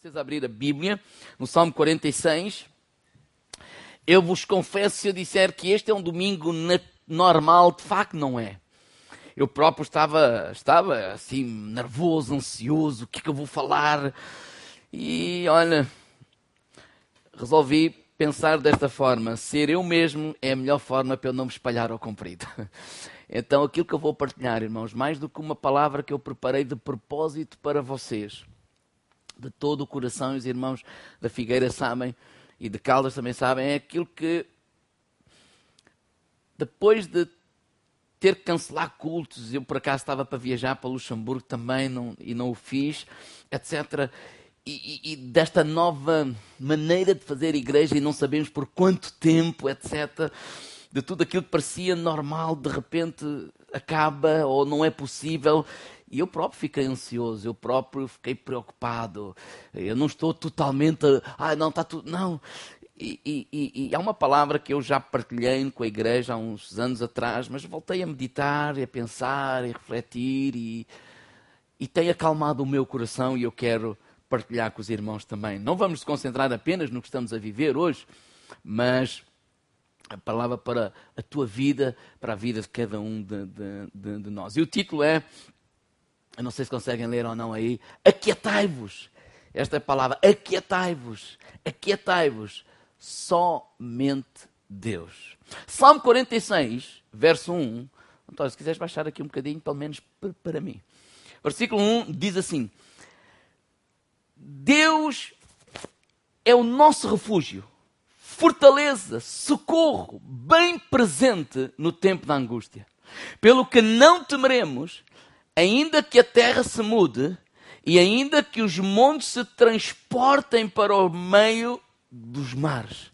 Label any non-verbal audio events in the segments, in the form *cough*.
vocês abrir a Bíblia, no Salmo 46, eu vos confesso se eu disser que este é um domingo normal, de facto não é. Eu próprio estava, estava assim, nervoso, ansioso, o que é que eu vou falar? E olha, resolvi pensar desta forma: ser eu mesmo é a melhor forma para eu não me espalhar ao comprido. *laughs* Então, aquilo que eu vou partilhar, irmãos, mais do que uma palavra que eu preparei de propósito para vocês, de todo o coração, e os irmãos da Figueira sabem, e de Caldas também sabem, é aquilo que, depois de ter que cancelar cultos, eu por acaso estava para viajar para Luxemburgo também não, e não o fiz, etc. E, e, e, desta nova maneira de fazer igreja e não sabemos por quanto tempo, etc. De tudo aquilo que parecia normal, de repente acaba ou não é possível. E eu próprio fiquei ansioso, eu próprio fiquei preocupado. Eu não estou totalmente. Ah, não, está tudo. Não. E, e, e, há uma palavra que eu já partilhei com a igreja há uns anos atrás, mas voltei a meditar, e a pensar, e a refletir, e, e tem acalmado o meu coração e eu quero partilhar com os irmãos também. Não vamos nos concentrar apenas no que estamos a viver hoje, mas a palavra para a tua vida, para a vida de cada um de, de, de, de nós. E o título é eu não sei se conseguem ler ou não aí. Aquietai-vos. Esta é a palavra. Aquietai-vos. Aquietai-vos. Somente Deus. Salmo 46, verso 1. António, se quiseres baixar aqui um bocadinho, pelo menos para mim. Versículo 1 diz assim: Deus é o nosso refúgio, fortaleza, socorro, bem presente no tempo da angústia. Pelo que não temeremos, ainda que a terra se mude e ainda que os montes se transportem para o meio dos mares.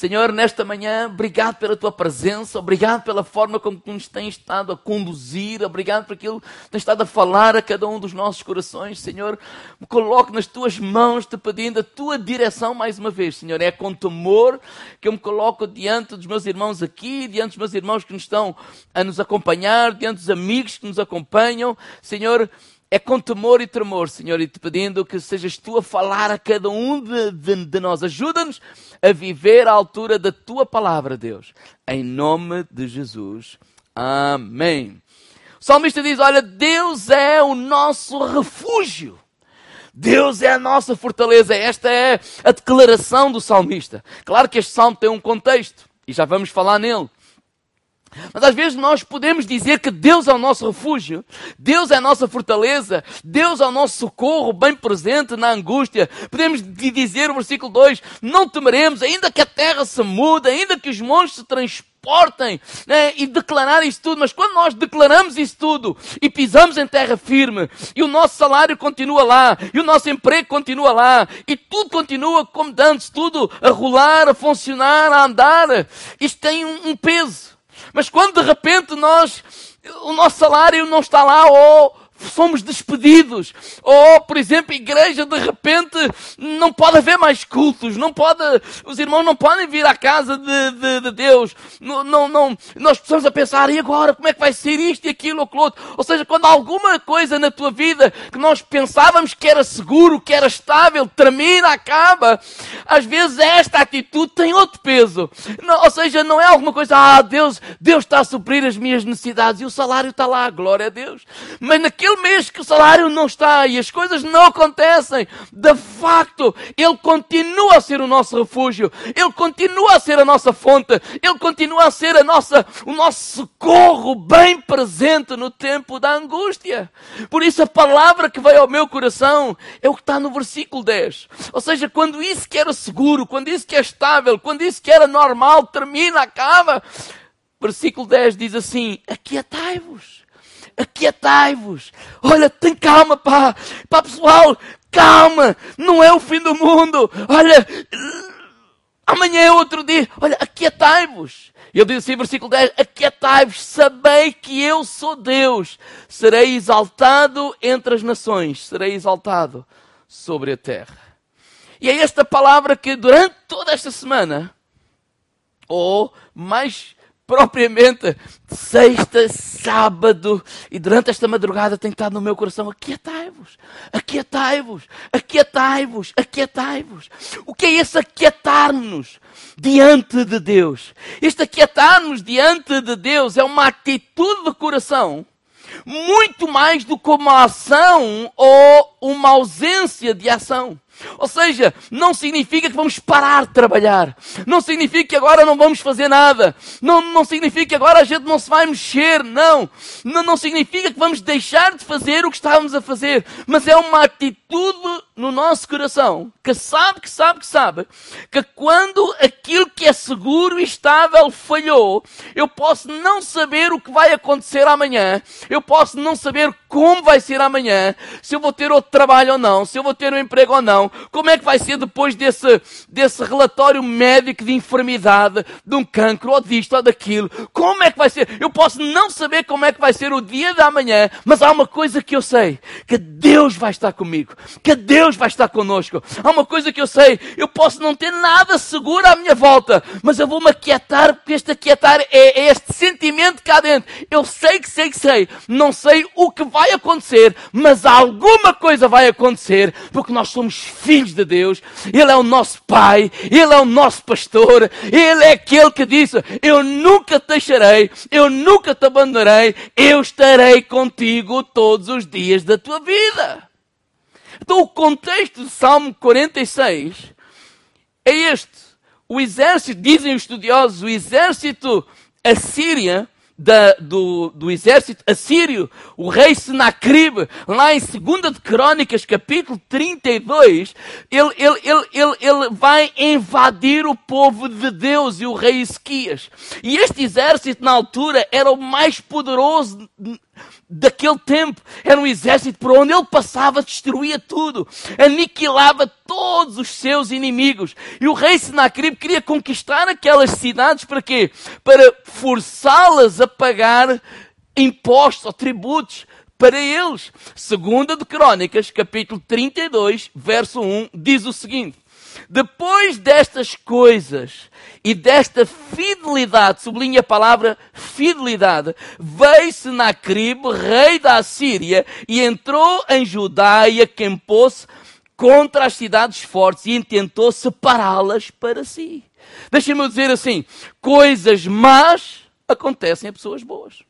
Senhor, nesta manhã, obrigado pela tua presença, obrigado pela forma como tu nos tens estado a conduzir, obrigado por aquilo que tens estado a falar a cada um dos nossos corações. Senhor, me coloco nas tuas mãos, te pedindo a tua direção mais uma vez. Senhor, é com temor que eu me coloco diante dos meus irmãos aqui, diante dos meus irmãos que nos estão a nos acompanhar, diante dos amigos que nos acompanham. Senhor, é com temor e tremor, Senhor, e te pedindo que sejas tu a falar a cada um de, de, de nós. Ajuda-nos a viver à altura da tua palavra, Deus. Em nome de Jesus. Amém. O salmista diz: Olha, Deus é o nosso refúgio. Deus é a nossa fortaleza. Esta é a declaração do salmista. Claro que este salmo tem um contexto e já vamos falar nele. Mas às vezes nós podemos dizer que Deus é o nosso refúgio, Deus é a nossa fortaleza, Deus é o nosso socorro bem presente na angústia. Podemos dizer o versículo 2: Não temeremos, ainda que a terra se mude, ainda que os montes se transportem, né? e declarar isso tudo. Mas quando nós declaramos isso tudo e pisamos em terra firme, e o nosso salário continua lá, e o nosso emprego continua lá, e tudo continua como antes, tudo a rolar, a funcionar, a andar, isto tem um, um peso. Mas quando de repente nós, o nosso salário não está lá, ou somos despedidos. Ou, por exemplo, igreja de repente não pode haver mais cultos, não pode, os irmãos não podem vir à casa de, de, de Deus. Não, não, não, nós precisamos a pensar, e agora, como é que vai ser isto e aquilo ou aquilo outro? Ou seja, quando alguma coisa na tua vida que nós pensávamos que era seguro, que era estável, termina, acaba, às vezes esta atitude tem outro peso. Não, ou seja, não é alguma coisa, ah, Deus, Deus está a suprir as minhas necessidades e o salário está lá, glória a Deus. Mas naquele aquele mês que o salário não está e as coisas não acontecem, de facto, Ele continua a ser o nosso refúgio, Ele continua a ser a nossa fonte, Ele continua a ser a nossa, o nosso socorro bem presente no tempo da angústia. Por isso a palavra que veio ao meu coração é o que está no versículo 10. Ou seja, quando isso que era seguro, quando isso que é estável, quando isso que era normal termina, acaba. Versículo 10 diz assim: Aquietai-vos aquietai-vos. Olha, tem calma, pá. Pá, pessoal, calma. Não é o fim do mundo. Olha, amanhã é outro dia. Olha, aquietai-vos. Ele diz assim, versículo 10: Aquietai-vos, sabei que eu sou Deus. Serei exaltado entre as nações, serei exaltado sobre a terra. E é esta palavra que durante toda esta semana, ou mais propriamente sexta, sábado, e durante esta madrugada tem estado no meu coração: aquietai-vos, aquietai-vos, aquietai-vos, aquietai-vos. O que é esse aquietar-nos diante de Deus? Este aquietar-nos diante de Deus é uma atitude de coração muito mais do que uma ação ou uma ausência de ação. Ou seja, não significa que vamos parar de trabalhar. Não significa que agora não vamos fazer nada. Não, não significa que agora a gente não se vai mexer. Não. não. Não significa que vamos deixar de fazer o que estávamos a fazer. Mas é uma atitude no nosso coração que sabe, que sabe, que sabe que quando aquilo que é seguro e estável falhou, eu posso não saber o que vai acontecer amanhã. Eu posso não saber como vai ser amanhã. Se eu vou ter outro trabalho ou não. Se eu vou ter um emprego ou não como é que vai ser depois desse, desse relatório médico de enfermidade, de um cancro, ou disto, ou daquilo? Como é que vai ser? Eu posso não saber como é que vai ser o dia da manhã, mas há uma coisa que eu sei, que Deus vai estar comigo, que Deus vai estar conosco. Há uma coisa que eu sei, eu posso não ter nada seguro à minha volta, mas eu vou me aquietar, porque este aquietar é, é este sentimento cá dentro. Eu sei que sei que sei, não sei o que vai acontecer, mas alguma coisa vai acontecer, porque nós somos filhos de Deus, Ele é o nosso Pai, Ele é o nosso pastor, Ele é aquele que disse: Eu nunca te deixarei, eu nunca te abandonarei, eu estarei contigo todos os dias da tua vida. Então, o contexto de Salmo 46 é este. O exército, dizem os estudiosos, o exército assíria da, do, do exército assírio, o rei Senacrib, lá em 2 de Crônicas, capítulo 32, ele, ele, ele, ele, ele vai invadir o povo de Deus e o rei Ezequias. E este exército, na altura, era o mais poderoso daquele tempo. Era um exército por onde ele passava, destruía tudo, aniquilava todos os seus inimigos. E o rei Senacrib queria conquistar aquelas cidades para quê? Para forçá-las a pagar impostos ou tributos para eles. Segunda de Crônicas, capítulo 32, verso 1, diz o seguinte: depois destas coisas e desta fidelidade, sublinha a palavra fidelidade, veio Senacrib, rei da Assíria, e entrou em Judá e acampou-se contra as cidades fortes e intentou separá-las para si. Deixa-me dizer assim: coisas más acontecem a pessoas boas.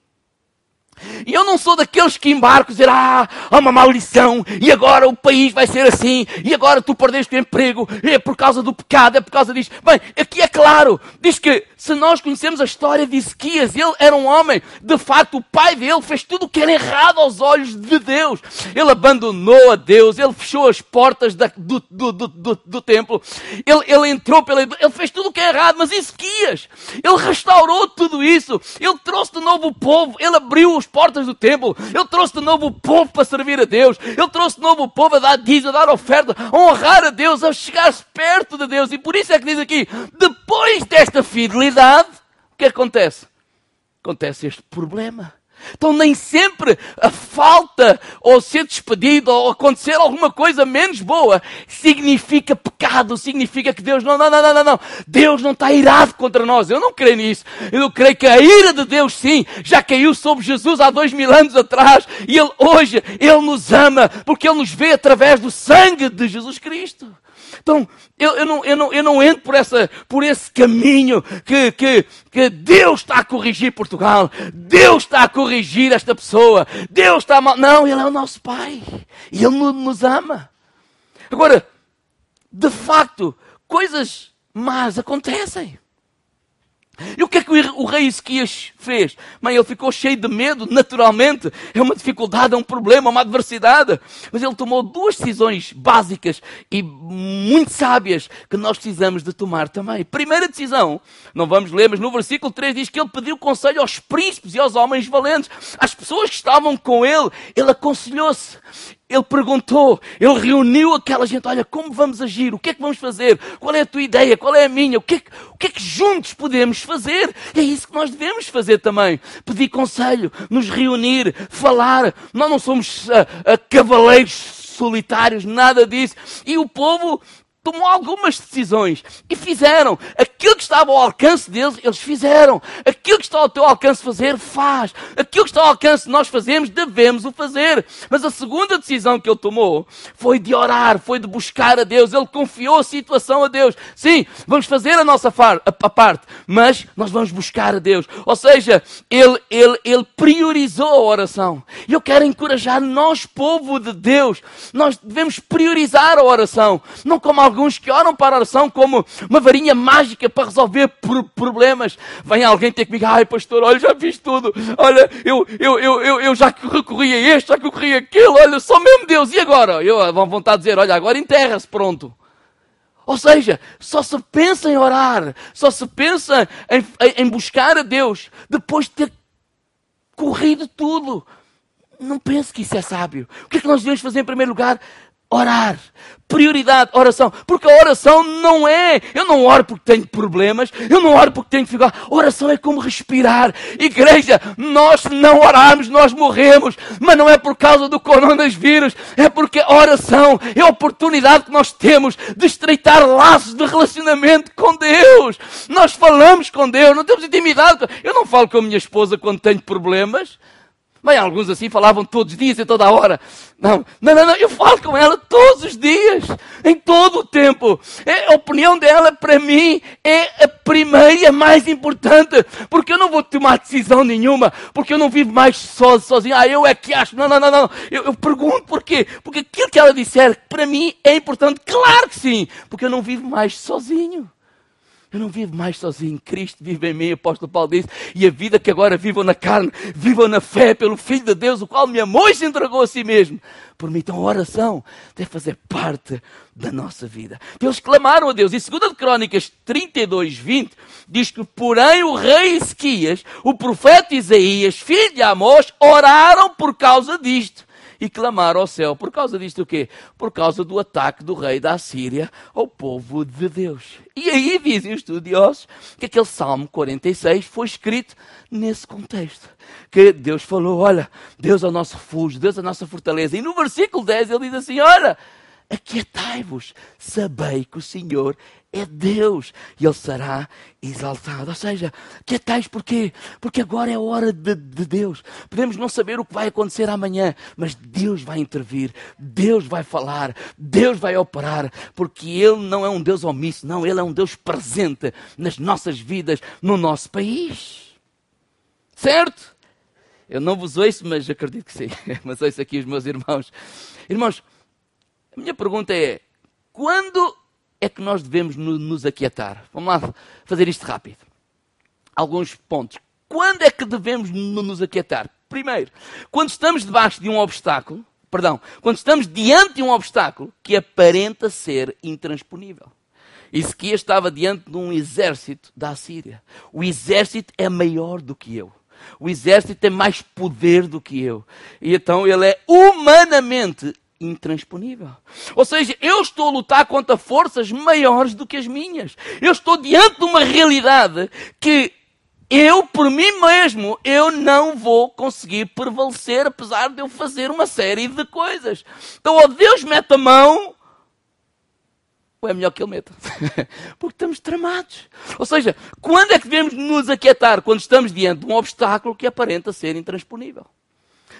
E eu não sou daqueles que embarcam e dizer, ah, há uma maldição, e agora o país vai ser assim, e agora tu perdeste o emprego, é por causa do pecado, é por causa disso. Bem, aqui é claro, diz que se nós conhecemos a história de Ezequias, ele era um homem, de facto, o pai dele fez tudo o que era errado aos olhos de Deus. Ele abandonou a Deus, ele fechou as portas da, do, do, do, do, templo, ele, ele entrou pela. Ele fez tudo o que é errado, mas Ezequias, ele restaurou tudo isso, ele trouxe de novo o povo, ele abriu os portas do templo. Ele trouxe de novo o povo para servir a Deus. Ele trouxe de novo o povo a dar dízimo, a dar oferta, a honrar a Deus, a chegar perto de Deus. E por isso é que diz aqui, depois desta fidelidade, o que acontece? Acontece este problema. Então nem sempre a falta ou ser despedido ou acontecer alguma coisa menos boa significa pecado, significa que Deus não, não, não, não, não. Deus não está irado contra nós. Eu não creio nisso. Eu creio que a ira de Deus sim já caiu sobre Jesus há dois mil anos atrás e Ele hoje, Ele nos ama porque Ele nos vê através do sangue de Jesus Cristo. Então, eu, eu, não, eu, não, eu não entro por, essa, por esse caminho que, que, que Deus está a corrigir Portugal, Deus está a corrigir esta pessoa, Deus está a mal. Não, Ele é o nosso Pai e Ele nos ama. Agora, de facto, coisas más acontecem. E o que é que o rei Ezequias fez? Mãe, ele ficou cheio de medo, naturalmente. É uma dificuldade, é um problema, uma adversidade. Mas ele tomou duas decisões básicas e muito sábias que nós precisamos de tomar também. Primeira decisão, não vamos ler, mas no versículo 3 diz que ele pediu conselho aos príncipes e aos homens valentes, às pessoas que estavam com ele. Ele aconselhou-se. Ele perguntou, ele reuniu aquela gente, olha, como vamos agir? O que é que vamos fazer? Qual é a tua ideia? Qual é a minha? O que é que, o que, é que juntos podemos fazer? E é isso que nós devemos fazer também. Pedir conselho, nos reunir, falar. Nós não somos uh, uh, cavaleiros solitários, nada disso. E o povo tomou algumas decisões e fizeram Aquilo que estava ao alcance deles, eles fizeram. Aquilo que está ao teu alcance fazer, faz. Aquilo que está ao alcance de nós fazermos, devemos o fazer. Mas a segunda decisão que ele tomou foi de orar, foi de buscar a Deus. Ele confiou a situação a Deus. Sim, vamos fazer a nossa a, a parte, mas nós vamos buscar a Deus. Ou seja, ele, ele, ele priorizou a oração. E eu quero encorajar nós, povo de Deus, nós devemos priorizar a oração. Não como alguns que oram para a oração como uma varinha mágica para resolver problemas. Vem alguém ter comigo, ai pastor, olha, já fiz tudo. Olha, eu, eu, eu, eu, eu já recorri a este, já recorri a aquilo. Olha, só mesmo Deus. E agora? Eu vão vontade de dizer, olha, agora enterra-se, pronto. Ou seja, só se pensa em orar, só se pensa em, em, buscar a Deus depois de ter corrido tudo. Não pense que isso é sábio. O que é que nós devemos fazer em primeiro lugar? Orar. Prioridade, oração. Porque a oração não é. Eu não oro porque tenho problemas. Eu não oro porque tenho dificuldade. Oração é como respirar. Igreja, nós não orarmos, nós morremos. Mas não é por causa do coronavírus. É porque a oração é a oportunidade que nós temos de estreitar laços de relacionamento com Deus. Nós falamos com Deus, não temos intimidade. Eu não falo com a minha esposa quando tenho problemas. Mas alguns assim falavam todos os dias e toda hora. Não, não, não, não, eu falo com ela todos os dias, em todo o tempo. É, a opinião dela, para mim, é a primeira mais importante. Porque eu não vou tomar decisão nenhuma, porque eu não vivo mais só, sozinho. Ah, eu é que acho. Não, não, não, não. Eu, eu pergunto porquê. Porque aquilo que ela disser, para mim, é importante. Claro que sim, porque eu não vivo mais sozinho. Eu não vivo mais sozinho. Cristo vive em mim, apóstolo Paulo diz. E a vida que agora vivo na carne, vivo na fé pelo Filho de Deus, o qual me amou e se entregou a si mesmo. Por mim, então a oração deve fazer parte da nossa vida. Eles clamaram a Deus. E 2 Crônicas 32, 20, diz que, porém, o rei Ezequias, o profeta Isaías, filho de Amós, oraram por causa disto e clamar ao céu. Por causa disto o quê? Por causa do ataque do rei da Síria ao povo de Deus. E aí dizem os estudiosos que aquele Salmo 46 foi escrito nesse contexto. Que Deus falou, olha, Deus é o nosso refúgio, Deus é a nossa fortaleza. E no versículo 10 ele diz assim, olha, aquietai-vos, sabei que o Senhor é Deus e Ele será exaltado. Ou seja, quietais porquê? Porque agora é a hora de, de, Deus. Podemos não saber o que vai acontecer amanhã, mas Deus vai intervir, Deus vai falar, Deus vai operar, porque Ele não é um Deus omisso, não, Ele é um Deus presente nas nossas vidas, no nosso país. Certo? Eu não vos ouço, mas acredito que sim. *laughs* Mas ouço aqui os meus irmãos. Irmãos, a minha pergunta é: quando é que nós devemos nos aquietar? Vamos lá fazer isto rápido. Alguns pontos. Quando é que devemos nos aquietar? Primeiro, quando estamos debaixo de um obstáculo, perdão, quando estamos diante de um obstáculo que aparenta ser intransponível. Ezequias estava diante de um exército da Síria. O exército é maior do que eu. O exército tem mais poder do que eu. E então ele é humanamente intransponível. Ou seja, eu estou a lutar contra forças maiores do que as minhas. Eu estou diante de uma realidade que eu, por mim mesmo, eu não vou conseguir prevalecer, apesar de eu fazer uma série de coisas. Então, ou Deus mete a mão, ou é melhor que Ele meta. *laughs* Porque estamos tramados. Ou seja, quando é que devemos nos aquietar? Quando estamos diante de um obstáculo que aparenta ser intransponível.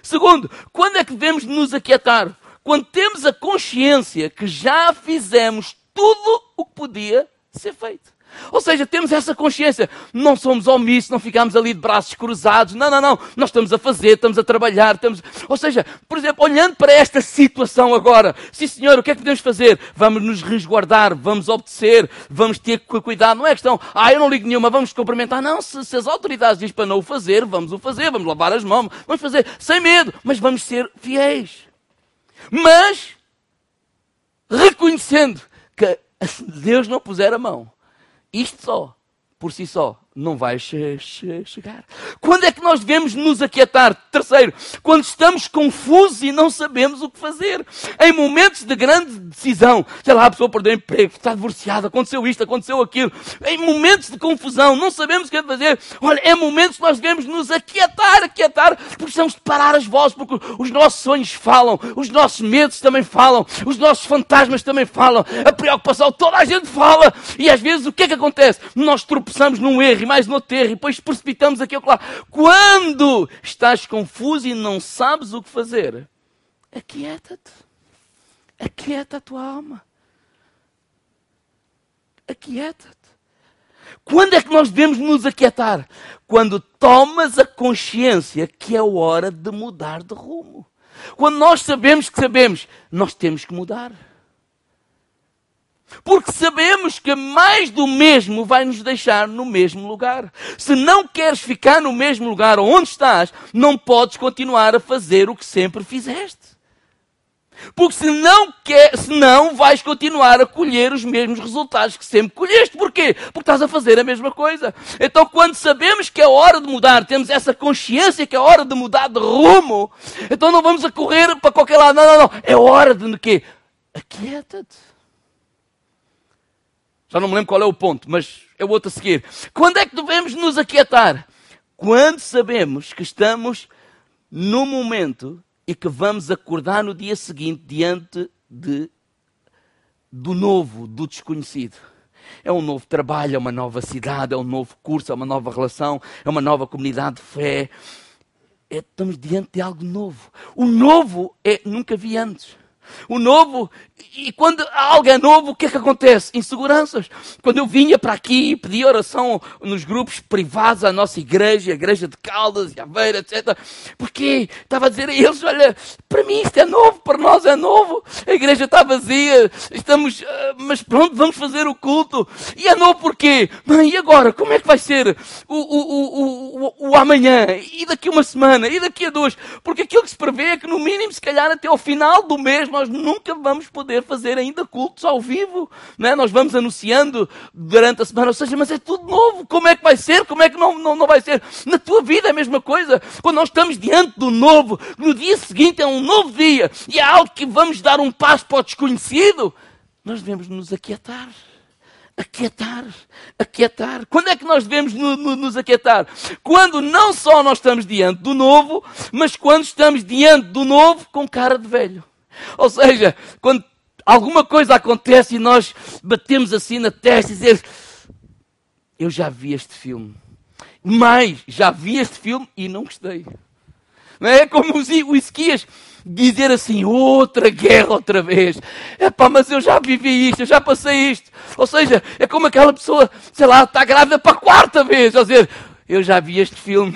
Segundo, quando é que devemos nos aquietar? Quando temos a consciência que já fizemos tudo o que podia ser feito. Ou seja, temos essa consciência. Não somos omissos, não ficamos ali de braços cruzados. Não, não, não. Nós estamos a fazer, estamos a trabalhar. Estamos... Ou seja, por exemplo, olhando para esta situação agora. Sim, senhor, o que é que podemos fazer? Vamos nos resguardar, vamos obedecer, vamos ter cuidado. Não é questão, ah, eu não ligo nenhuma, vamos cumprimentar. Não, se, se as autoridades dizem para não o fazer, vamos o fazer, vamos lavar as mãos, vamos fazer sem medo, mas vamos ser fiéis. Mas, reconhecendo que Deus não puser a mão, isto só, por si só, não vai che che chegar. Quando é que nós devemos nos aquietar? Terceiro, quando estamos confusos e não sabemos o que fazer. Em momentos de grande decisão, sei lá, a pessoa perdeu o emprego, está divorciada, aconteceu isto, aconteceu aquilo. Em momentos de confusão, não sabemos o que é fazer. Olha, é momentos que nós devemos nos aquietar, aquietar, porque precisamos de parar as vozes, porque os nossos sonhos falam, os nossos medos também falam, os nossos fantasmas também falam, a preocupação, toda a gente fala. E às vezes o que é que acontece? Nós tropeçamos num erro e mais no erro, e depois precipitamos aqui ou lá. Quando estás confuso e não sabes o que fazer, aquieta-te. Aquieta a tua alma. Aquieta-te. Quando é que nós devemos nos aquietar? Quando tomas a consciência que é hora de mudar de rumo. Quando nós sabemos que sabemos, nós temos que mudar. Porque sabemos que mais do mesmo vai nos deixar no mesmo lugar. Se não queres ficar no mesmo lugar onde estás, não podes continuar a fazer o que sempre fizeste. Porque se não, quer, se não vais continuar a colher os mesmos resultados que sempre colheste. Porquê? Porque estás a fazer a mesma coisa. Então, quando sabemos que é hora de mudar, temos essa consciência que é hora de mudar de rumo, então não vamos a correr para qualquer lado. Não, não, não. É hora de quê? Aquieta-te. Já não me lembro qual é o ponto, mas é o outro a seguir. Quando é que devemos nos aquietar? Quando sabemos que estamos no momento e que vamos acordar no dia seguinte diante de, do novo, do desconhecido. É um novo trabalho, é uma nova cidade, é um novo curso, é uma nova relação, é uma nova comunidade de fé. É, estamos diante de algo novo. O novo é nunca vi antes. O novo, e quando algo é novo, o que é que acontece? Inseguranças. Quando eu vinha para aqui e pedia oração nos grupos privados à nossa igreja, a igreja de Caldas e Aveira, etc. Porque estava a dizer a eles, olha, para mim isto é novo, para nós é novo. A igreja está vazia, estamos, ah, mas pronto, vamos fazer o culto. E é novo porquê? E agora, como é que vai ser o, o, o, o, o amanhã? E daqui uma semana? E daqui a duas? Porque aquilo que se prevê é que no mínimo, se calhar até ao final do mês, nós nunca vamos poder fazer ainda cultos ao vivo. Né? Nós vamos anunciando durante a semana, ou seja, mas é tudo novo. Como é que vai ser? Como é que não, não, não vai ser? Na tua vida é a mesma coisa. Quando nós estamos diante do novo, no dia seguinte é um novo dia e é algo que vamos dar um passo para o desconhecido, nós devemos nos aquietar aquietar, aquietar. Quando é que nós devemos no, no, nos aquietar? Quando não só nós estamos diante do novo, mas quando estamos diante do novo com cara de velho. Ou seja, quando alguma coisa acontece e nós batemos assim na testa e dizemos: Eu já vi este filme. Mas já vi este filme e não gostei. Não é como o Isquias dizer assim, outra guerra outra vez. É pá, mas eu já vivi isto, eu já passei isto. Ou seja, é como aquela pessoa, sei lá, está grávida para a quarta vez. Ou dizer, eu já vi este filme.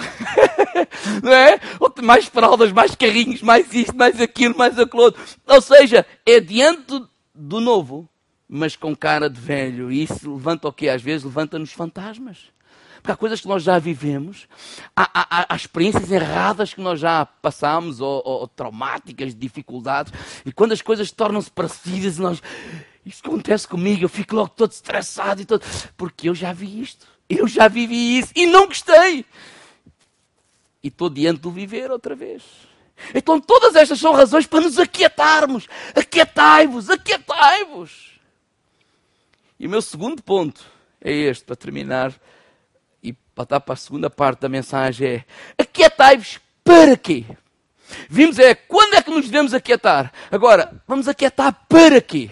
*laughs* não é? Mais fraldas, mais carrinhos, mais isto, mais aquilo, mais aquilo outro. Ou seja, é diante do novo, mas com cara de velho. E isso levanta o quê? Às vezes levanta-nos fantasmas. Porque há coisas que nós já vivemos, há, há, há experiências erradas que nós já passamos, ou, ou, traumáticas, dificuldades, e quando as coisas tornam-se parecidas, nós. Isto acontece comigo, eu fico logo todo estressado e todo. Porque eu já vi isto. Eu já vivi isso e não gostei. E estou diante do viver outra vez. Então todas estas são razões para nos aquietarmos. Aquietai-vos, aquietai-vos. E o meu segundo ponto é este, para terminar e para para a segunda parte da mensagem é aquietai-vos para quê? Vimos é quando é que nos devemos aquietar. Agora, vamos aquietar para quê?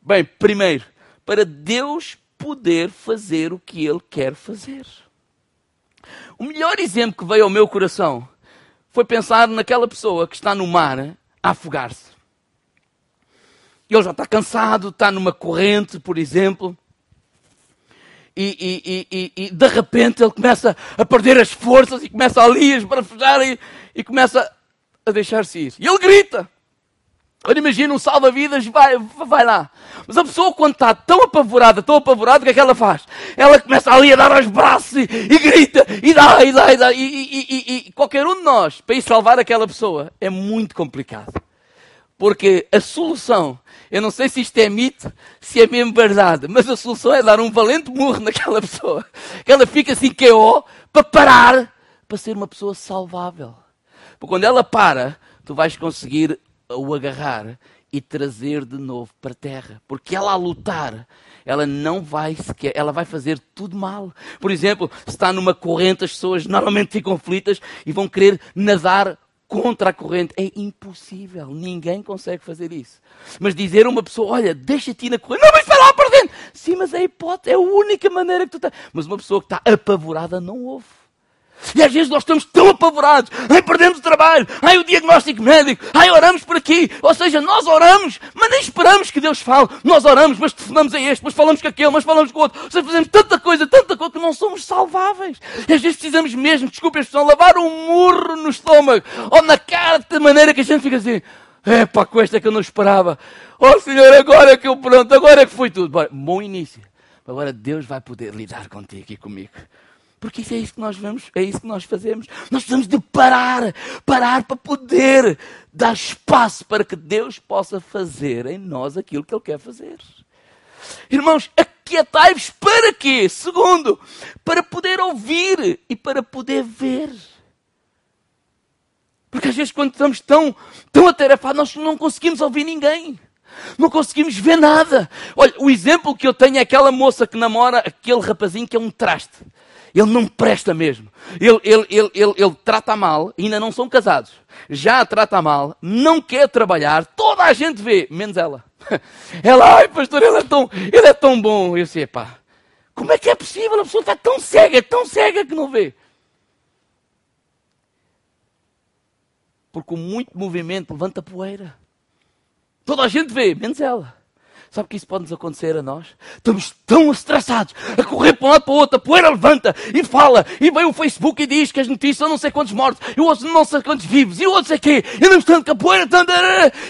Bem, primeiro, para Deus poder fazer o que Ele quer fazer. O melhor exemplo que veio ao meu coração foi pensar naquela pessoa que está no mar a afogar-se. Ele já está cansado, está numa corrente, por exemplo. E, e, e, e, de repente ele começa a perder as forças e começa ali a esbravejar e, e começa a deixar-se ir. E ele grita. Olha, imagina um salva-vidas, vai, vai lá. Mas a pessoa, quando está tão apavorada, tão apavorada, o que é que ela faz? Ela começa ali a dar os braços e, e grita, e dá, e dá, e dá. E, e, e, qualquer um de nós, para ir salvar aquela pessoa, é muito complicado. Porque a solução, eu não sei se isto é mito, se é mesmo verdade, mas a solução é dar um valente murro naquela pessoa. Que ela fica assim, que para parar, para ser uma pessoa salvável. Porque quando ela para, tu vais conseguir o agarrar e trazer de novo para a terra. Porque ela a lutar, ela não vai sequer, ela vai fazer tudo mal. Por exemplo, se está numa corrente, as pessoas normalmente ficam aflitas e vão querer nadar contra a corrente. É impossível. Ninguém consegue fazer isso. Mas dizer a uma pessoa, olha, deixa-te na corrente. Não, mas vai lá para dentro. Sim, mas é a hipótese, é a única maneira que tu tens. Mas uma pessoa que está apavorada não ouve. E às vezes nós estamos tão apavorados, ai perdemos o trabalho, ai o diagnóstico médico, ai oramos por aqui. Ou seja, nós oramos, mas nem esperamos que Deus fale. Nós oramos, mas telefonamos a este, mas falamos com aquele, mas falamos com outro. Ou seja, fazemos tanta coisa, tanta coisa que não somos salváveis. E às vezes precisamos mesmo, desculpe a expressão, lavar um murro no estômago ou na cara de maneira que a gente fica assim. É pá, com esta que eu não esperava. Oh Senhor, agora é que eu pronto, agora é que foi tudo. Bom início. Agora Deus vai poder lidar contigo e comigo. Porque isso é isso que nós vamos, é isso que nós fazemos. Nós precisamos de parar, parar para poder dar espaço para que Deus possa fazer em nós aquilo que Ele quer fazer. Irmãos, aquietai-vos para quê? Segundo, para poder ouvir e para poder ver. Porque às vezes quando estamos tão, tão atarefados, nós não conseguimos ouvir ninguém. Não conseguimos ver nada. Olha, o exemplo que eu tenho é aquela moça que namora aquele rapazinho que é um traste. Ele não presta mesmo. Ele, ele, ele, ele, ele trata mal, ainda não são casados. Já trata mal, não quer trabalhar, toda a gente vê, menos ela. *laughs* Ela, ai pastor, ele é tão, ele é tão bom. Eu sei, pá, como é que é possível? A pessoa está tão cega, tão cega que não vê. Porque muito movimento levanta poeira. Toda a gente vê, menos ela. Sabe que isso pode nos acontecer a nós? Estamos tão estressados, a correr para um lado para o outro, a poeira levanta e fala, e vem o Facebook e diz que as notícias são não sei quantos mortos, e o outro não sei quantos vivos, e o outro sei quê, e andamos tanto que a poeira tanto,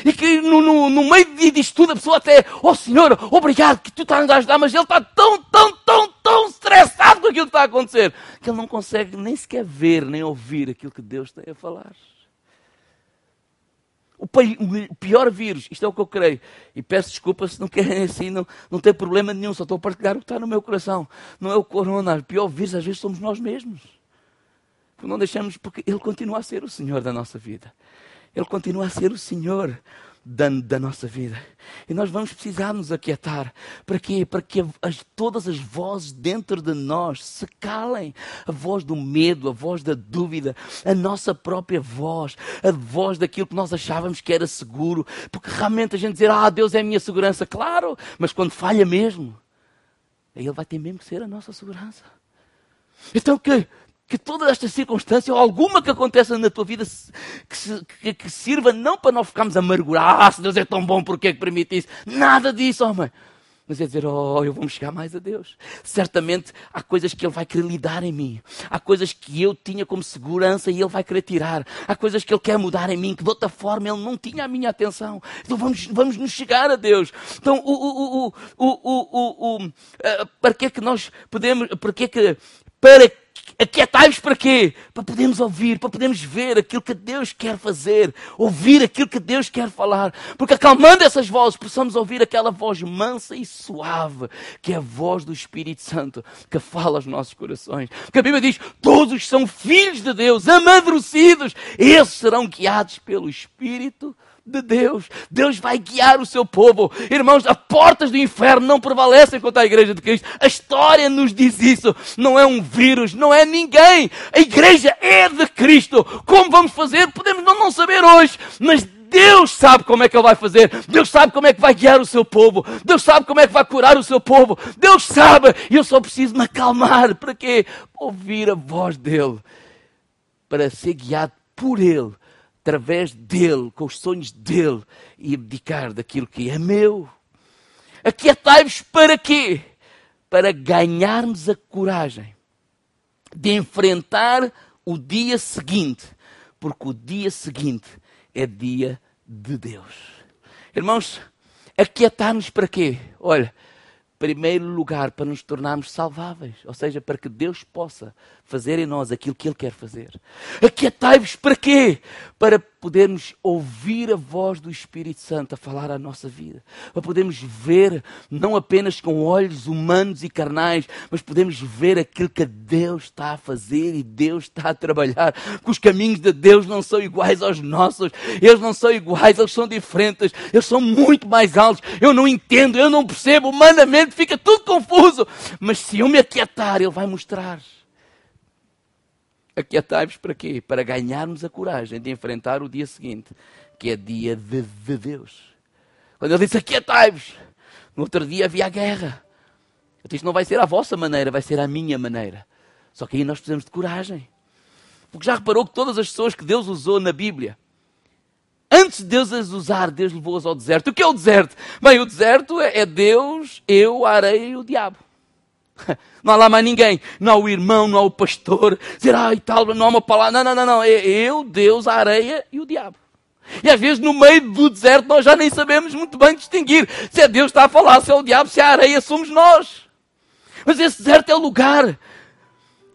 e que no, no, no meio disto tudo a pessoa até, oh Senhor, obrigado que tu estás a ajudar, mas ele está tão, tão, tão, tão estressado com aquilo que está a acontecer, que ele não consegue nem sequer ver, nem ouvir aquilo que Deus tem a falar o pior vírus, isto é o que eu creio. E peço desculpa se não querem *laughs* assim, não, não tem problema nenhum, só estou a partilhar o que está no meu coração. Não é o corona, o pior vírus às vezes somos nós mesmos. Porque não deixamos, porque Ele continua a ser o Senhor da nossa vida. Ele continua a ser o Senhor da, da, nossa vida. E nós vamos precisar nos aquietar. Para quê? Para que as, todas as vozes dentro de nós se calem. A voz do medo, a voz da dúvida, a nossa própria voz, a voz daquilo que nós achávamos que era seguro. Porque realmente a gente dizer, ah, Deus é a minha segurança. Claro, mas quando falha mesmo, aí Ele vai ter mesmo que ser a nossa segurança. Então que que toda esta circunstância, ou alguma que aconteça na tua vida, que, que, que sirva não para nós ficarmos amargurados, ah, se Deus é tão bom, porque é que permite isso? Nada disso, homem. Mas é dizer, oh, eu vou me chegar mais a Deus. Certamente há coisas que Ele vai querer lidar em mim. Há coisas que eu tinha como segurança e Ele vai querer tirar. Há coisas que Ele quer mudar em mim, que de outra forma Ele não tinha a minha atenção. Então vamos, vamos nos chegar a Deus. Então, o, o, o, o, o, o, uh, para que é que nós podemos, para que é que, para Aquietai-vos para quê? Para podermos ouvir, para podermos ver aquilo que Deus quer fazer, ouvir aquilo que Deus quer falar. Porque acalmando essas vozes, possamos ouvir aquela voz mansa e suave, que é a voz do Espírito Santo, que fala aos nossos corações. Porque a Bíblia diz: todos são filhos de Deus, amadurecidos, esses serão guiados pelo Espírito de Deus. Deus vai guiar o seu povo. Irmãos, as portas do inferno não prevalecem contra a igreja de Cristo. A história nos diz isso. Não é um vírus, não é ninguém. A igreja é de Cristo. Como vamos fazer? Podemos não, não saber hoje, mas Deus sabe como é que Ele vai fazer. Deus sabe como é que vai guiar o seu povo. Deus sabe como é que vai curar o seu povo. Deus sabe. E eu só preciso me acalmar. Para quê? Ouvir a voz dEle. Para ser guiado por Ele através dele, com os sonhos dele, e abdicar daquilo que é meu. Aquietai-vos para quê? Para ganharmos a coragem de enfrentar o dia seguinte, porque o dia seguinte é dia de Deus. Irmãos, aquietar-nos para quê? Olha, primeiro lugar, para nos tornarmos salváveis, ou seja, para que Deus possa fazer em nós aquilo que Ele quer fazer. Aquietai-vos para quê? Para podermos ouvir a voz do Espírito Santo a falar à nossa vida, para podermos ver, não apenas com olhos humanos e carnais, mas podemos ver aquilo que Deus está a fazer e Deus está a trabalhar, que os caminhos de Deus não são iguais aos nossos, eles não são iguais, eles são diferentes, eles são muito mais altos. Eu não entendo, eu não percebo, humanamente fica tudo confuso, mas se eu me aquietar, Ele vai mostrar. Aquietai-vos para quê? Para ganharmos a coragem de enfrentar o dia seguinte, que é dia de, de Deus. Quando ele disse aquietai-vos, no outro dia havia a guerra. Eu disse, não vai ser a vossa maneira, vai ser a minha maneira. Só que aí nós precisamos de coragem. Porque já reparou que todas as pessoas que Deus usou na Bíblia, antes de Deus as usar, Deus levou-as ao deserto. O que é o deserto? Bem, o deserto é, é Deus, eu, a areia e o diabo. *laughs* Não há lá mais ninguém. Não há o irmão, não há o pastor. Dizer, ai, tal, não há uma palavra. Não, não, não, não. É eu, Deus, a areia e o diabo. E às vezes no meio do deserto nós já nem sabemos muito bem distinguir se é Deus está a falar, se é o diabo, se é a areia, somos nós. Mas esse deserto é o lugar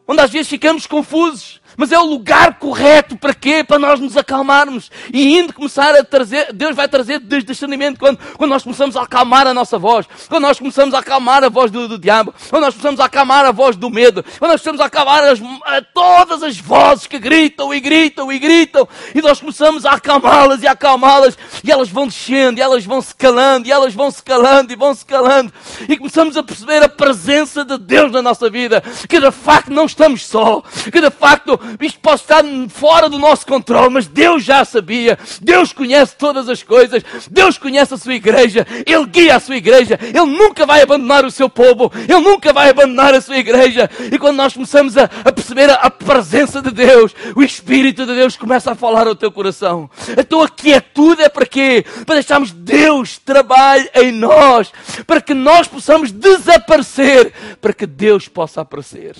onde às vezes ficamos confusos mas é o lugar correto para quê? Para nós nos acalmarmos. E indo começar a trazer, Deus vai trazer discernimento quando, quando nós começamos a acalmar a nossa voz, quando nós começamos a acalmar a voz do, do diabo, quando nós começamos a acalmar a voz do medo, quando nós começamos a acalmar as, a todas as vozes que gritam e gritam e gritam. E nós começamos a acalmá-las e acalmá-las. E elas vão descendo e elas vão se calando e elas vão se calando e vão se calando. E começamos a perceber a presença de Deus na nossa vida, que de facto não estamos só, que de facto isto pode estar fora do nosso controle, mas Deus já sabia. Deus conhece todas as coisas. Deus conhece a sua igreja. Ele guia a sua igreja. Ele nunca vai abandonar o seu povo. Ele nunca vai abandonar a sua igreja. E quando nós começamos a, a perceber a, a, presença de Deus, o Espírito de Deus começa a falar ao teu coração. A quietude é para quê? Para deixarmos Deus trabalhar em nós. Para que nós possamos desaparecer. Para que Deus possa aparecer.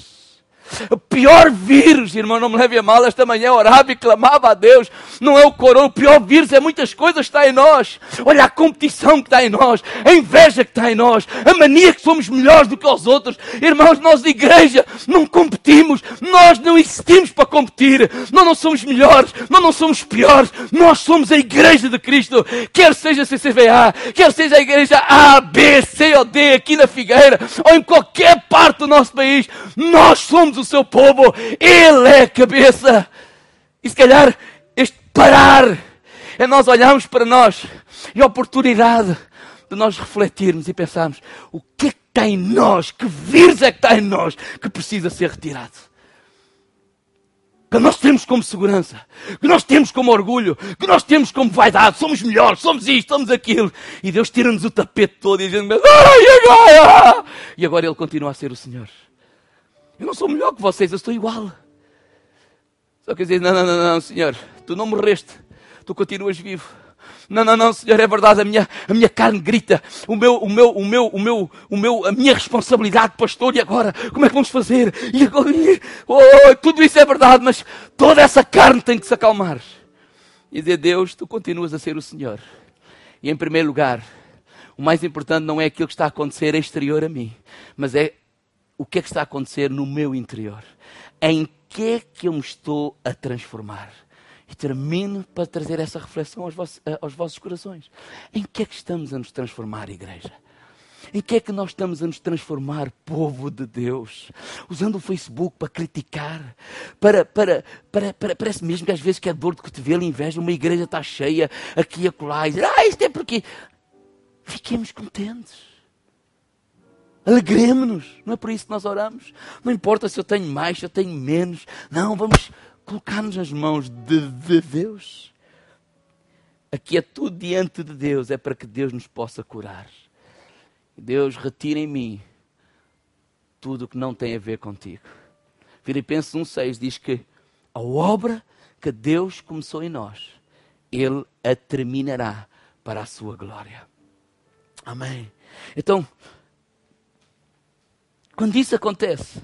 O pior vírus, irmão, não me leve a mal, esta manhã orava e clamava a Deus. Não é o corona, o pior vírus é muitas coisas que está em nós. Olha a competição que está em nós, a inveja que está em nós, a mania que somos melhores do que os outros. Irmãos, nós de igreja não competimos, nós não existimos para competir. Nós não somos melhores, nós não somos piores, nós somos a igreja de Cristo. Quer seja CCVA, quer seja a igreja A, B, C ou D aqui na Figueira, ou em qualquer parte do nosso país, nós somos o seu povo, Ele é a cabeça. E se calhar este parar é nós olharmos para nós e a oportunidade de nós refletirmos e pensarmos o que é que está em nós, que vírus é que está em nós que precisa ser retirado. Que nós temos como segurança, que nós temos como orgulho, que nós temos como vaidade, somos melhores, somos isto, somos aquilo. E Deus tira-nos o tapete todo e diz: Ai, agora! E agora Ele continua a ser o Senhor. Eu não sou melhor que vocês, eu estou igual. Só quer dizer, não, não, não, não, Senhor, tu não morreste, tu continuas vivo. Não, não, não, Senhor, é verdade, a minha, a minha carne grita, o meu, o meu, o meu, o meu, o meu, a minha responsabilidade, pastor, e agora? Como é que vamos fazer? E agora, oh, tudo isso é verdade, mas toda essa carne tem que se acalmar. E dizer, Deus, tu continuas a ser o Senhor. E em primeiro lugar, o mais importante não é aquilo que está a acontecer exterior a mim, mas é o que é que está a acontecer no meu interior. Em que é que eu me estou a transformar? E termino para trazer essa reflexão aos vossos, eh, aos vossos corações. Em que é que estamos a nos transformar, igreja? Em que é que nós estamos a nos transformar, povo de Deus? Usando o Facebook para criticar, para, para, para, para parece mesmo que às vezes que é dor de cotovelo, inveja, uma igreja está cheia, aqui e acolá, e dizer, ah, isto é porque... Fiquemos contentes. Alegremos-nos. Não é por isso que nós oramos. Não importa se eu tenho mais, se eu tenho menos. Não, vamos colocar-nos nas mãos de, de Deus. Aqui é tudo diante de Deus, é para que Deus nos possa curar. Deus retira em mim tudo o que não tem a ver contigo. Filipenses 1,6 diz que a obra que Deus começou em nós, Ele a terminará para a sua glória. Amém. Então, quando isso acontece,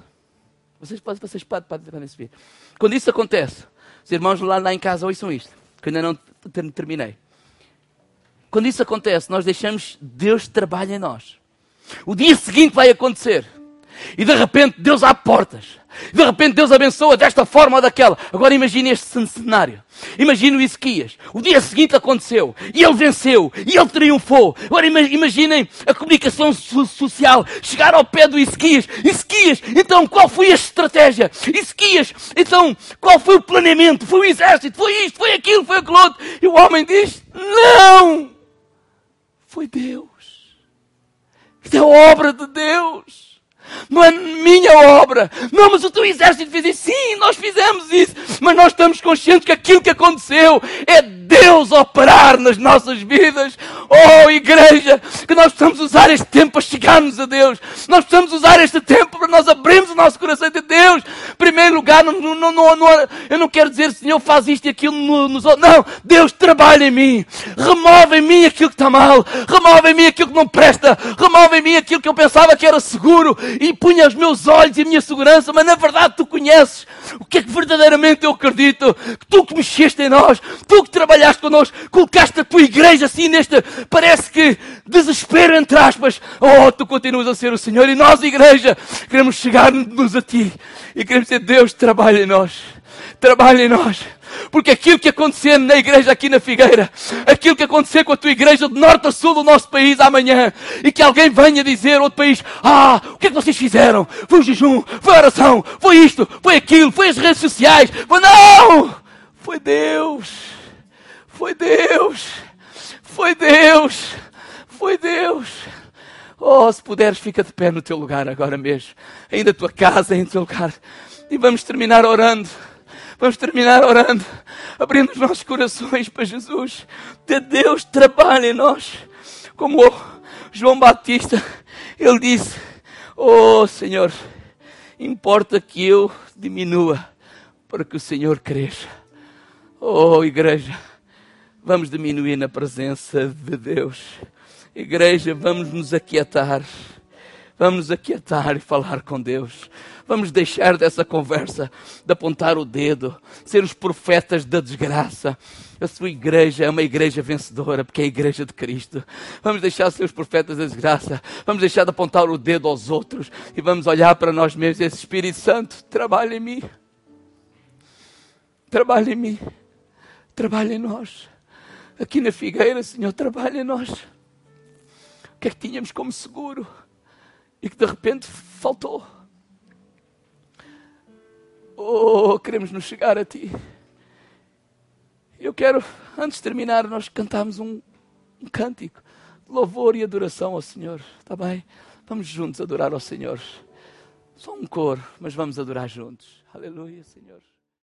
vocês podem, vocês podem, podem, ver. Quando isso acontece, os irmãos lá, lá em casa ouçam isto, que ainda não terminei. Quando isso acontece, nós deixamos Deus trabalhar em nós. O dia seguinte vai acontecer. E de repente Deus abre portas, De repente Deus abençoa desta forma ou daquela. Agora imagine este cenário. Imagine o Ezequias. O dia seguinte aconteceu. E ele venceu. E ele triunfou. Agora imaginem a comunicação social. Chegar ao pé do Ezequias. Ezequias, então qual foi a estratégia? Ezequias, então qual foi o planeamento? Foi o exército? Foi isto? Foi aquilo? Foi aquilo outro? E o homem diz, não! Foi Deus. Isto é obra de Deus não é minha obra. Não, mas o teu exército fez isso. Sim, nós fizemos isso. Mas nós estamos conscientes que aquilo que aconteceu é Deus operar nas nossas vidas. Oh, igreja, que nós precisamos usar este tempo para chegarmos a Deus. Nós precisamos usar este tempo para nós abrirmos o nosso coração de Deus. Em primeiro lugar, não, não, não, não, eu não quero dizer, Senhor, faz isto e aquilo nos outros. Não, Deus trabalha em mim. Remove em mim aquilo que está mal. Remove em mim aquilo que não presta. Remove em mim aquilo que eu pensava que era seguro e punha os meus olhos e a minha segurança, mas na verdade tu conheces o que é que verdadeiramente eu acredito, que tu que mexeste em nós, tu que trabalhaste connosco, colocaste a tua igreja assim neste, parece que desespero entre aspas, oh, tu continuas a ser o Senhor e nós, igreja, queremos chegar-nos a ti e queremos dizer, Deus trabalha em nós, trabalha em nós. Porque aquilo que acontecer na igreja aqui na Figueira, aquilo que acontecer com a tua igreja de norte a sul do nosso país amanhã, e que alguém venha dizer outro país, ah, o que é que vocês fizeram? Foi o jejum, foi a oração, foi isto, foi aquilo, foi as redes sociais, foi não! Foi Deus, foi Deus, foi Deus, foi Deus. Oh, se puderes, fica de pé no teu lugar agora mesmo. Ainda tua casa, em teu lugar. E vamos terminar orando. Vamos terminar orando, abrindo os nossos corações para Jesus. De Deus trabalha em nós. Como João Batista, ele disse: Oh Senhor, importa que eu diminua para que o Senhor cresça. Oh igreja, vamos diminuir na presença de Deus. Igreja, vamos nos aquietar. Vamos nos aquietar e falar com Deus. Vamos deixar dessa conversa de apontar o dedo, ser os profetas da desgraça. A sua igreja é uma igreja vencedora, porque é a igreja de Cristo. Vamos deixar de ser os profetas da desgraça. Vamos deixar de apontar o dedo aos outros e vamos olhar para nós mesmos. Esse Espírito Santo trabalha em mim. Trabalha em mim. Trabalha em nós. Aqui na Figueira, Senhor, trabalha em nós. O que é que tínhamos como seguro? E que de repente faltou. Oh, queremos nos chegar a Ti. Eu quero, antes de terminar, nós cantarmos um, um cântico de louvor e adoração ao Senhor. Está bem? Vamos juntos adorar ao Senhor. Só um coro, mas vamos adorar juntos. Aleluia, Senhor.